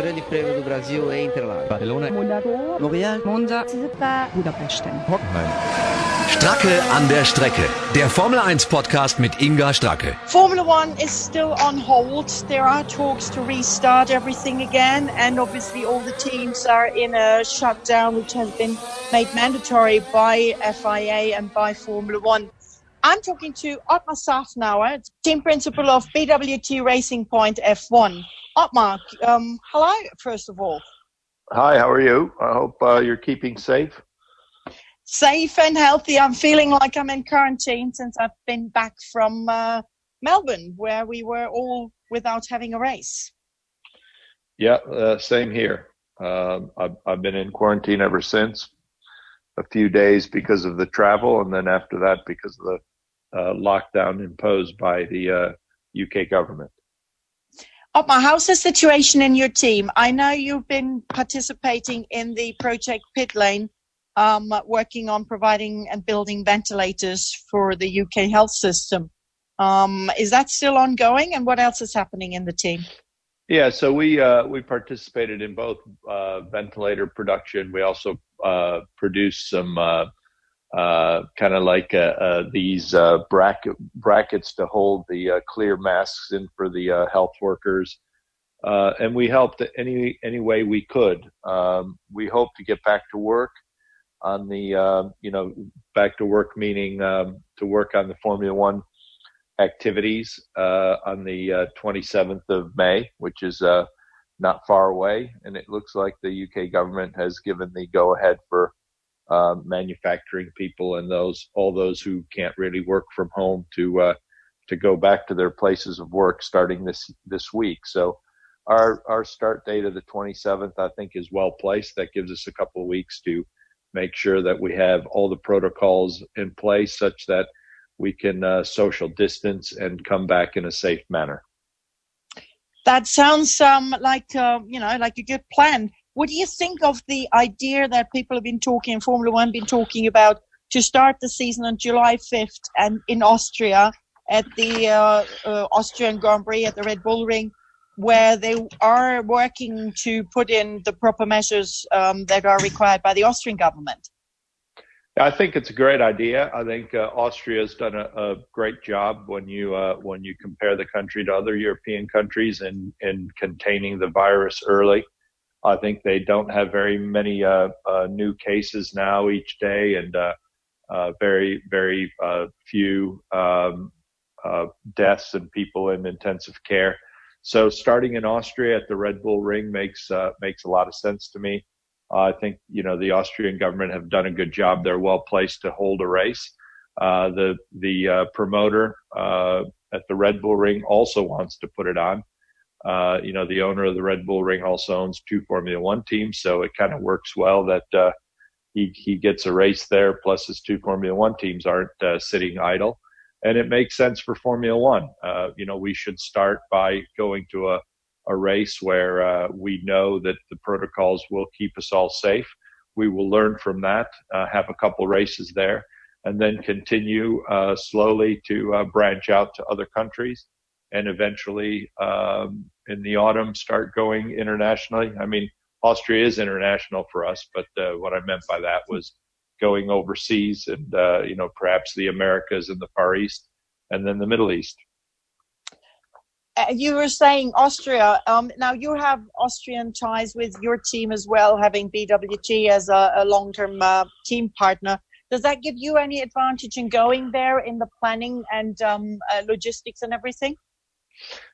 Grande Prêmio do Brasil em Interlagos. Barcelona. Monaco. Montreal. Monza. Budapesten. Hockenheim. Stracke an der Strecke. Der Formel 1 Podcast mit Inga Stracke. Formula One is still on hold. There are talks to restart everything again, and obviously all the teams are in a shutdown, which has been made mandatory by FIA and by Formula One. I'm talking to Ottmar Safnauer, team principal of BWT Racing Point F1. Otmar, um, hello, first of all. Hi, how are you? I hope uh, you're keeping safe. Safe and healthy. I'm feeling like I'm in quarantine since I've been back from uh, Melbourne, where we were all without having a race. Yeah, uh, same here. Um, I've, I've been in quarantine ever since. A few days because of the travel, and then after that because of the uh, lockdown imposed by the uh, UK government. Otmar, how's the situation in your team? I know you've been participating in the Project Pit Lane, um, working on providing and building ventilators for the UK health system. Um, is that still ongoing? And what else is happening in the team? Yeah, so we uh, we participated in both uh, ventilator production. We also uh, produced some uh, uh, kind of like uh, these bracket brackets to hold the clear masks in for the health workers, and we helped any any way we could. Um, we hope to get back to work on the you know back to work meaning um, to work on the Formula One activities uh, on the uh, 27th of May, which is uh, not far away. And it looks like the UK government has given the go ahead for manufacturing people and those all those who can't really work from home to to go back to their places of work starting this this week. So our our start date of the 27th, I think, is well placed. That gives us a couple of weeks to make sure that we have all the protocols in place such that we can uh, social distance and come back in a safe manner. That sounds um, like uh, you know like a good plan. What do you think of the idea that people have been talking, Formula One, been talking about to start the season on July 5th and in Austria at the uh, uh, Austrian Grand Prix at the Red Bull Ring, where they are working to put in the proper measures um, that are required by the Austrian government? I think it's a great idea. I think uh, Austria has done a, a, great job when you uh, when you compare the country to other European countries in in containing the virus early. I think they don't have very many uh, uh new cases now each day, and uh, uh, very very few um, deaths and people in intensive care. So starting in Austria at the Red Bull Ring makes makes a lot of sense to me. Uh, I think you know the Austrian government have done a good job. They're well placed to hold a race. Uh, the the uh, promoter uh, at the Red Bull Ring also wants to put it on. Uh, you know, the owner of the Red Bull Ring also owns two Formula One teams, so it kind of works well that uh, he he gets a race there. Plus, his two Formula One teams aren't sitting idle, and it makes sense for Formula One. you know, we should start by going to a a race where uh, we know that the protocols will keep us all safe. We will learn from that, uh, have a couple races there, and then continue uh, slowly to uh, branch out to other countries, and eventually um, in the autumn start going internationally. I mean, Austria is international for us, but uh, what I meant by that was going overseas and uh, you know perhaps the Americas and the Far East, and then the Middle East. Uh, you were saying Austria. Um, now you have Austrian ties with your team as well, having BWT as a, a long-term uh, team partner. Does that give you any advantage in going there in the planning and um, uh, logistics and everything?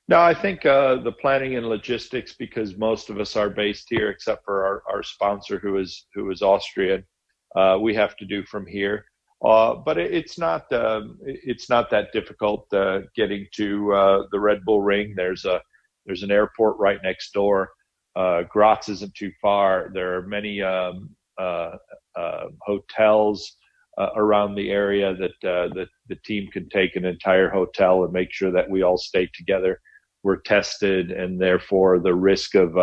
No, I think uh, the planning and logistics, because most of us are based here, except for our, our sponsor who is who is Austrian, uh, we have to do from here. Uh, but it, it's not um, it's not that difficult uh, getting to uh, the Red Bull Ring. There's a there's an airport right next door. Uh, Graz isn't too far. There are many um, uh, uh, around the area that that the team can take an entire hotel and make sure that we all stay together. We're tested, and therefore the risk of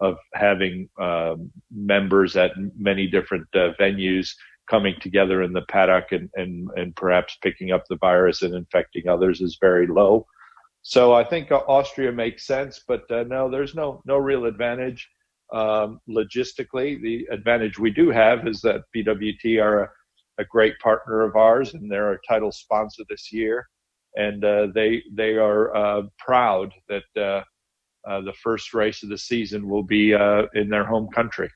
of having um, members at many different venues coming together in the paddock and, and, and perhaps picking up the virus and infecting others is very low. So I think Austria makes sense, but uh, no, there's no no real advantage um, logistically. The advantage we do have is that BWT are a, a great partner of ours, and they're our title sponsor this year, and uh, they they are uh, proud that uh, uh, the first race of the season will be uh, in their home country.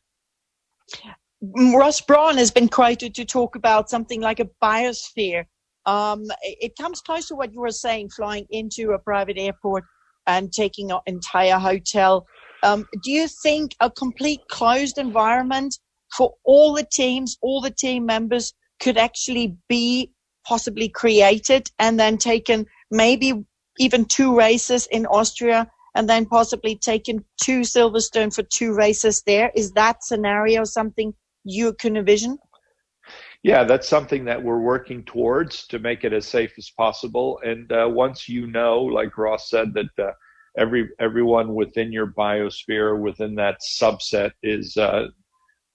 Ross Brawn has been quoted to talk about something like a biosphere um, it comes close to what you were saying, flying into a private airport and taking an entire hotel. Um, do you think a complete closed environment for all the teams, all the team members could actually be possibly created and then taken maybe even two races in Austria and then possibly taken to Silverstone for two races there? Is that scenario something you can envision? Yeah, that's something that we're working towards to make it as safe as possible. And uh, once you know, like Ross said, that uh, every everyone within your biosphere, within that subset, is uh,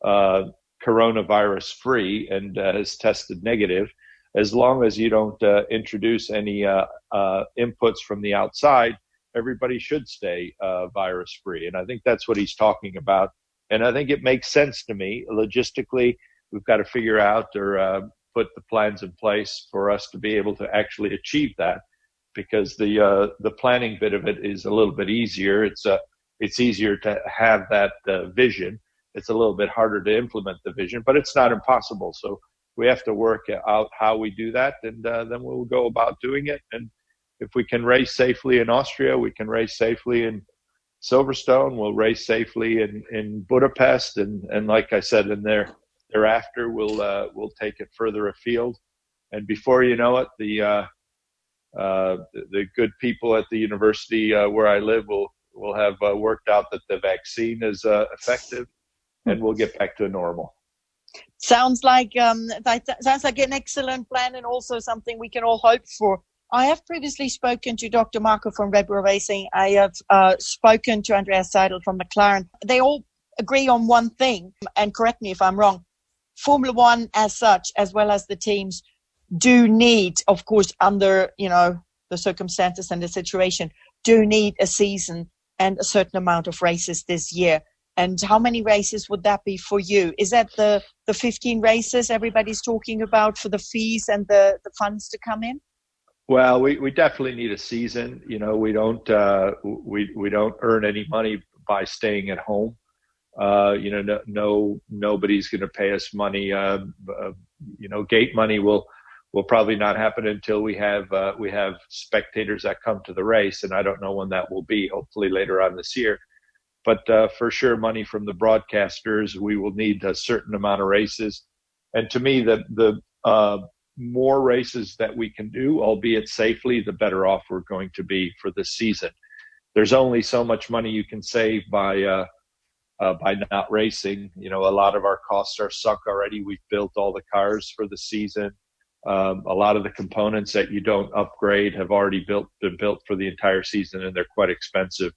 uh coronavirus free and uh, has tested negative, as long as you don't uh, introduce any inputs from the outside, everybody should stay virus free. And I think that's what he's talking about. And I think it makes sense to me logistically we've got to figure out or uh, put the plans in place for us to be able to actually achieve that because the uh, the planning bit of it is a little bit easier it's uh, it's easier to have that uh, vision it's a little bit harder to implement the vision but it's not impossible. So we have to work out how we do that and uh, then we'll go about doing it. And if we can race safely in Austria we can race safely in Silverstone. We'll race safely in in Budapest and and like I said in there thereafter we'll uh, we'll take it further afield, and before you know it, the uh, uh, the good people at the university uh, where I live will will have uh, worked out that the vaccine is uh, effective, and we'll get back to normal. Sounds like um, that sounds like an excellent plan, and also something we can all hope for. I have previously spoken to Dr. Marko from Red Bull Racing. I have uh, spoken to Andreas Seidl from McLaren. They all agree on one thing, and correct me if I'm wrong. Formula One as such, as well as the teams, do need, of course, under you know the circumstances and the situation, do need a season and a certain amount of races this year. And how many races would that be for you? Is that the the 15 races everybody's talking about for the fees and the the funds to come in? Well, we, we definitely need a season. You know, we don't uh, we we don't earn any money by staying at home. Uh, you know, no, no nobody's going to pay us money. Uh, uh, you know, gate money will will probably not happen until we have uh, we have spectators that come to the race, and I don't know when that will be. Hopefully later on this year, but uh, for sure, money from the broadcasters. We will need a certain amount of races, and to me, the the uh, more races that we can do, albeit safely, the better off we're going to be for this season. There's only so much money you can save by uh, uh, by not racing. You know, a lot of our costs are sunk already. We've built all the cars for the season. Um, a lot of the components that you don't upgrade have already built been built for the entire season, and they're quite expensive.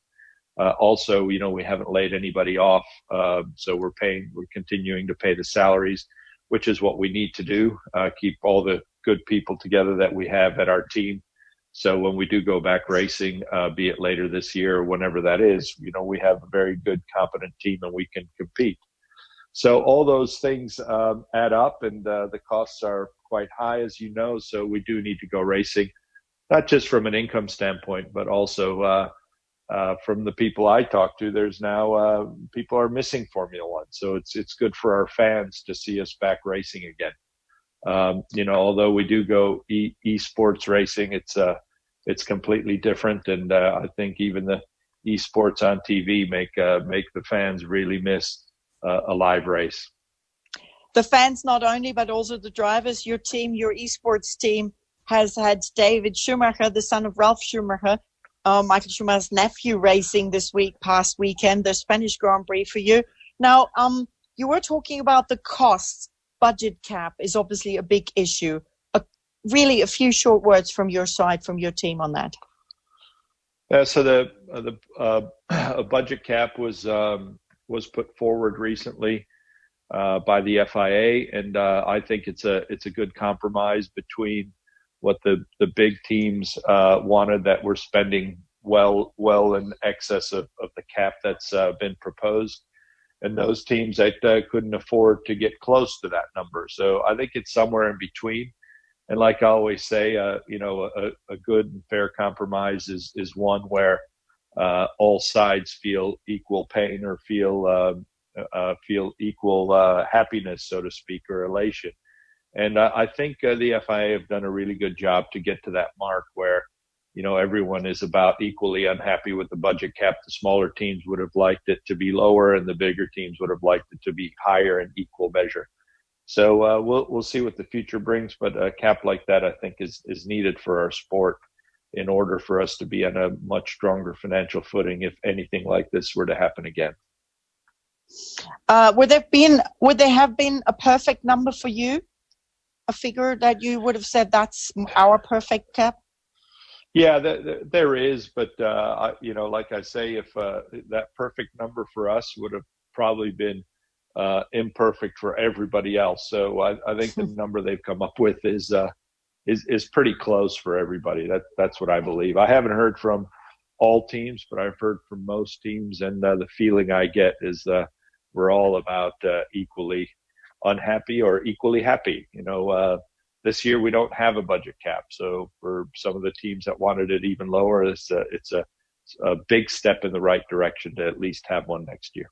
Uh, also, you know, we haven't laid anybody off, uh, so we're paying. We're continuing to pay the salaries, which is what we need to do. Uh, keep all the good people together that we have at our team so when we do go back racing, uh, be it later this year or whenever that is, you know, we have a very good, competent team and we can compete. So all those things um, add up, and uh, the costs are quite high, as you know. So we do need to go racing, not just from an income standpoint, but also uh, from the people I talk to. There's now uh, people are missing Formula One, so it's it's good for our fans to see us back racing again. Um, you know, although we do go e esports racing, it's uh, it's completely different, and uh, I think even the esports on TV make uh, make the fans really miss uh, a live race. The fans, not only but also the drivers. Your team, your esports team, has had David Schumacher, the son of Ralf Schumacher, uh, Michael Schumacher's nephew, racing this week, past weekend, the Spanish Grand Prix for you. Now, um, you were talking about the costs budget cap is obviously a big issue. A, really, a few short words from your side, from your team on that. Yeah, so the uh, the uh, a budget cap was um, was put forward recently uh, by the FIA, and uh, I think it's a it's a good compromise between what the the big teams uh, wanted that we're spending well well in excess of, of the cap that's uh, been proposed, and those teams that uh, couldn't afford to get close to that number. So I think it's somewhere in between. And like I always say, uh, you know, a, a, good and fair compromise is is one where uh, all sides feel equal pain or feel um, uh, feel equal happiness, so to speak, or elation. And I think uh, the FIA have done a really good job to get to that mark where, you know, everyone is about equally unhappy with the budget cap. The smaller teams would have liked it to be lower, and the bigger teams would have liked it to be higher in equal measure. So uh, we'll we'll see what the future brings, but a cap like that I think is is needed for our sport in order for us to be on a much stronger financial footing if anything like this were to happen again. Uh, would there been would there have been a perfect number for you? A figure that you would have said that's our perfect cap? Yeah, there is, but uh, you know, like I say, if uh, that perfect number for us would have probably been uh, imperfect for everybody else. So I, I, think the number they've come up with is uh, is is pretty close for everybody. That that's what I believe. I haven't heard from all teams, but I've heard from most teams, and uh, the feeling I get is uh, we're all about uh, equally unhappy or equally happy. You know, uh, this year we don't have a budget cap, so for some of the teams that wanted it even lower, it's a, it's a, a big step in the right direction to at least have one next year.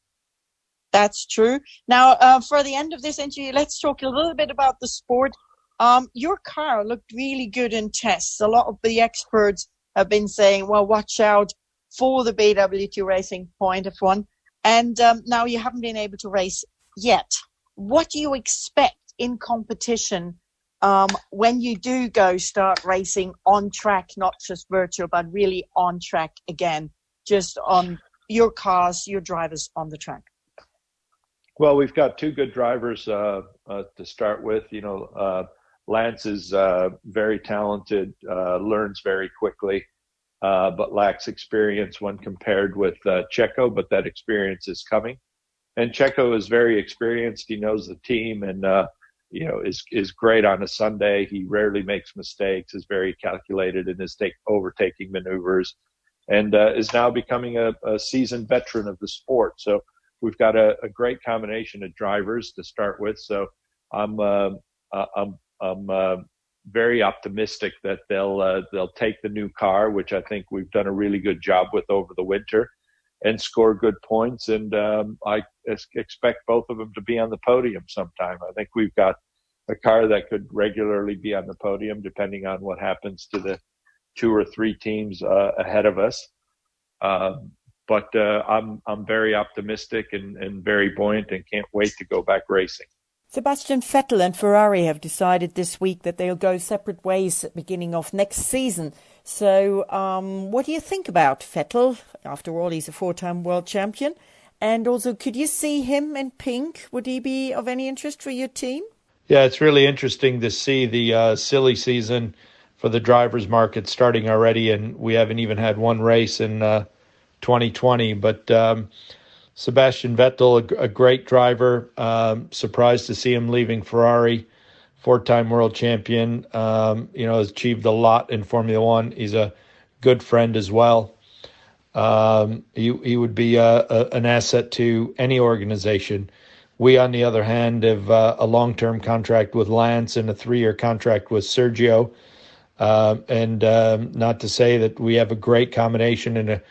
That's true. Now, uh, for the end of this interview, let's talk a little bit about the sport. Um, your car looked really good in tests. A lot of the experts have been saying, well, watch out for the BWT Racing Point F1. And um, now you haven't been able to race yet. What do you expect in competition um, when you do go start racing on track, not just virtual, but really on track again, just on your cars, your drivers on the track? Well, we've got two good drivers uh, uh, to start with. You know, uh, Lance is uh, very talented, uh, learns very quickly uh, but lacks experience when compared with Checo. But that experience is coming, and Checo is very experienced. He knows the team, and uh, you know is is great on a Sunday. He rarely makes mistakes. Is very calculated in his take overtaking maneuvers, and uh, is now becoming a, a, seasoned veteran of the sport. So we've got a, a great combination of drivers to start with. So I'm uh, I'm I'm uh, very optimistic that they'll uh, they'll take the new car, which I think we've done a really good job with over the winter, and score good points. And um, I expect both of them to be on the podium sometime. I think we've got a car that could regularly be on the podium, depending on what happens to the two or three teams uh, ahead of us. Um, but uh, I'm I'm very optimistic and, and very buoyant, and can't wait to go back racing. Sebastian Vettel and Ferrari have decided this week that they'll go separate ways beginning of next season. So, um, what do you think about Vettel? After all, he's a four-time world champion. And also, could you see him in pink? Would he be of any interest for your team? Yeah, it's really interesting to see the uh, silly season for the drivers' market starting already, and we haven't even had one race in uh, 2020. But um, Sebastian Vettel, a, a great driver. Um, surprised to see him leaving Ferrari. Four-time world champion. Um, you know, has achieved a lot in Formula One. He's a good friend as well. Um, he he would be a, a, an asset to any organization. We, on the other hand, have uh, a long-term contract with Lance and a three-year contract with Sergio. Uh, and um, not to say that we have a great combination and a,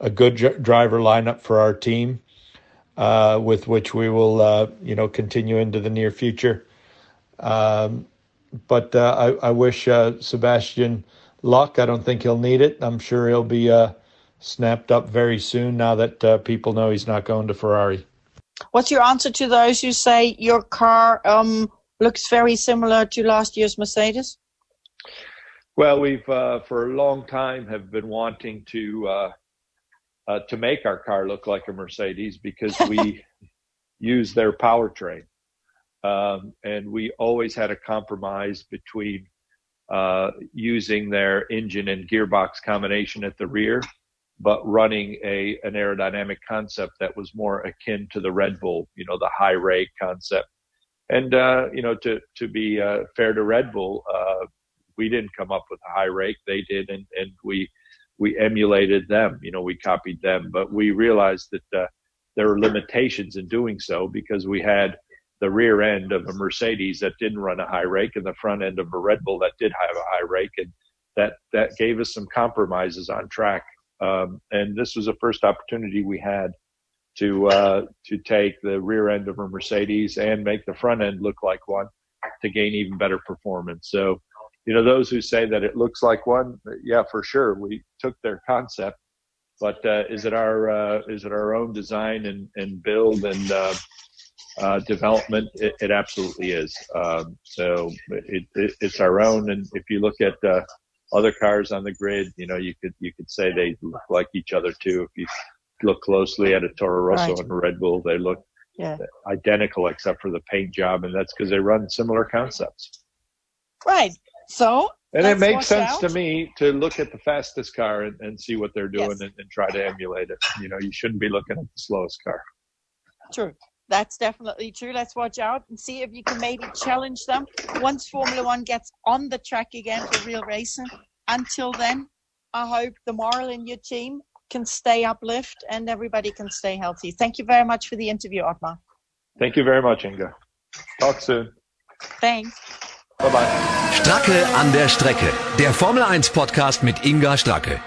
a good driver lineup for our team uh, with which we will, uh, you know, continue into the near future. Um, but uh, I, I, wish uh, Sebastian luck. I don't think he'll need it. I'm sure he'll be uh, snapped up very soon now that uh, people know he's not going to Ferrari. What's your answer to those who say your car um, looks very similar to last year's Mercedes? Well, we've for a long time have been wanting to uh, to make our car look like a Mercedes because we use their powertrain. Um, and we always had a compromise between uh, using their engine and gearbox combination at the rear, but running a an aerodynamic concept that was more akin to the Red Bull, you know, the high rake concept. And uh, you know, to to be uh, fair to Red Bull, uh, we didn't come up with a high rake; they did, and and we we emulated them. You know, we copied them, but we realized that uh, there were limitations in doing so because we had the rear end of a Mercedes that didn't run a high rake and the front end of a Red Bull that did have a high rake, and that that gave us some compromises on track. Um, and this was the first opportunity we had to uh, to take the rear end of a Mercedes and make the front end look like one to gain even better performance. So, you know, those who say that it looks like one, yeah, for sure, we took their concept, but uh, is it our uh, is it our own design and, and build and uh, uh, development? It, it, absolutely is. Um, so it, it, it's our own, and if you look at uh, other cars on the grid, you know, you could you could say they look like each other too. If you look closely at a Toro Rosso right. and a Red Bull, they look yeah. identical except for the paint job, and that's because they run similar concepts. Right. So. And it makes sense out. to me to look at the fastest car and, and see what they're doing yes. and, and try to emulate it. You know, you shouldn't be looking at the slowest car. True. That's definitely true. Let's watch out and see if you can maybe challenge them once Formula One gets on the track again for real racing. Until then, I hope the moral in your team can stay uplift and everybody can stay healthy. Thank you very much for the interview, Otmar. Thank you very much, Inga. Talk soon. Thanks. Bye bye. Stracke an der Strecke. Der Formel 1 Podcast mit Inga Stracke.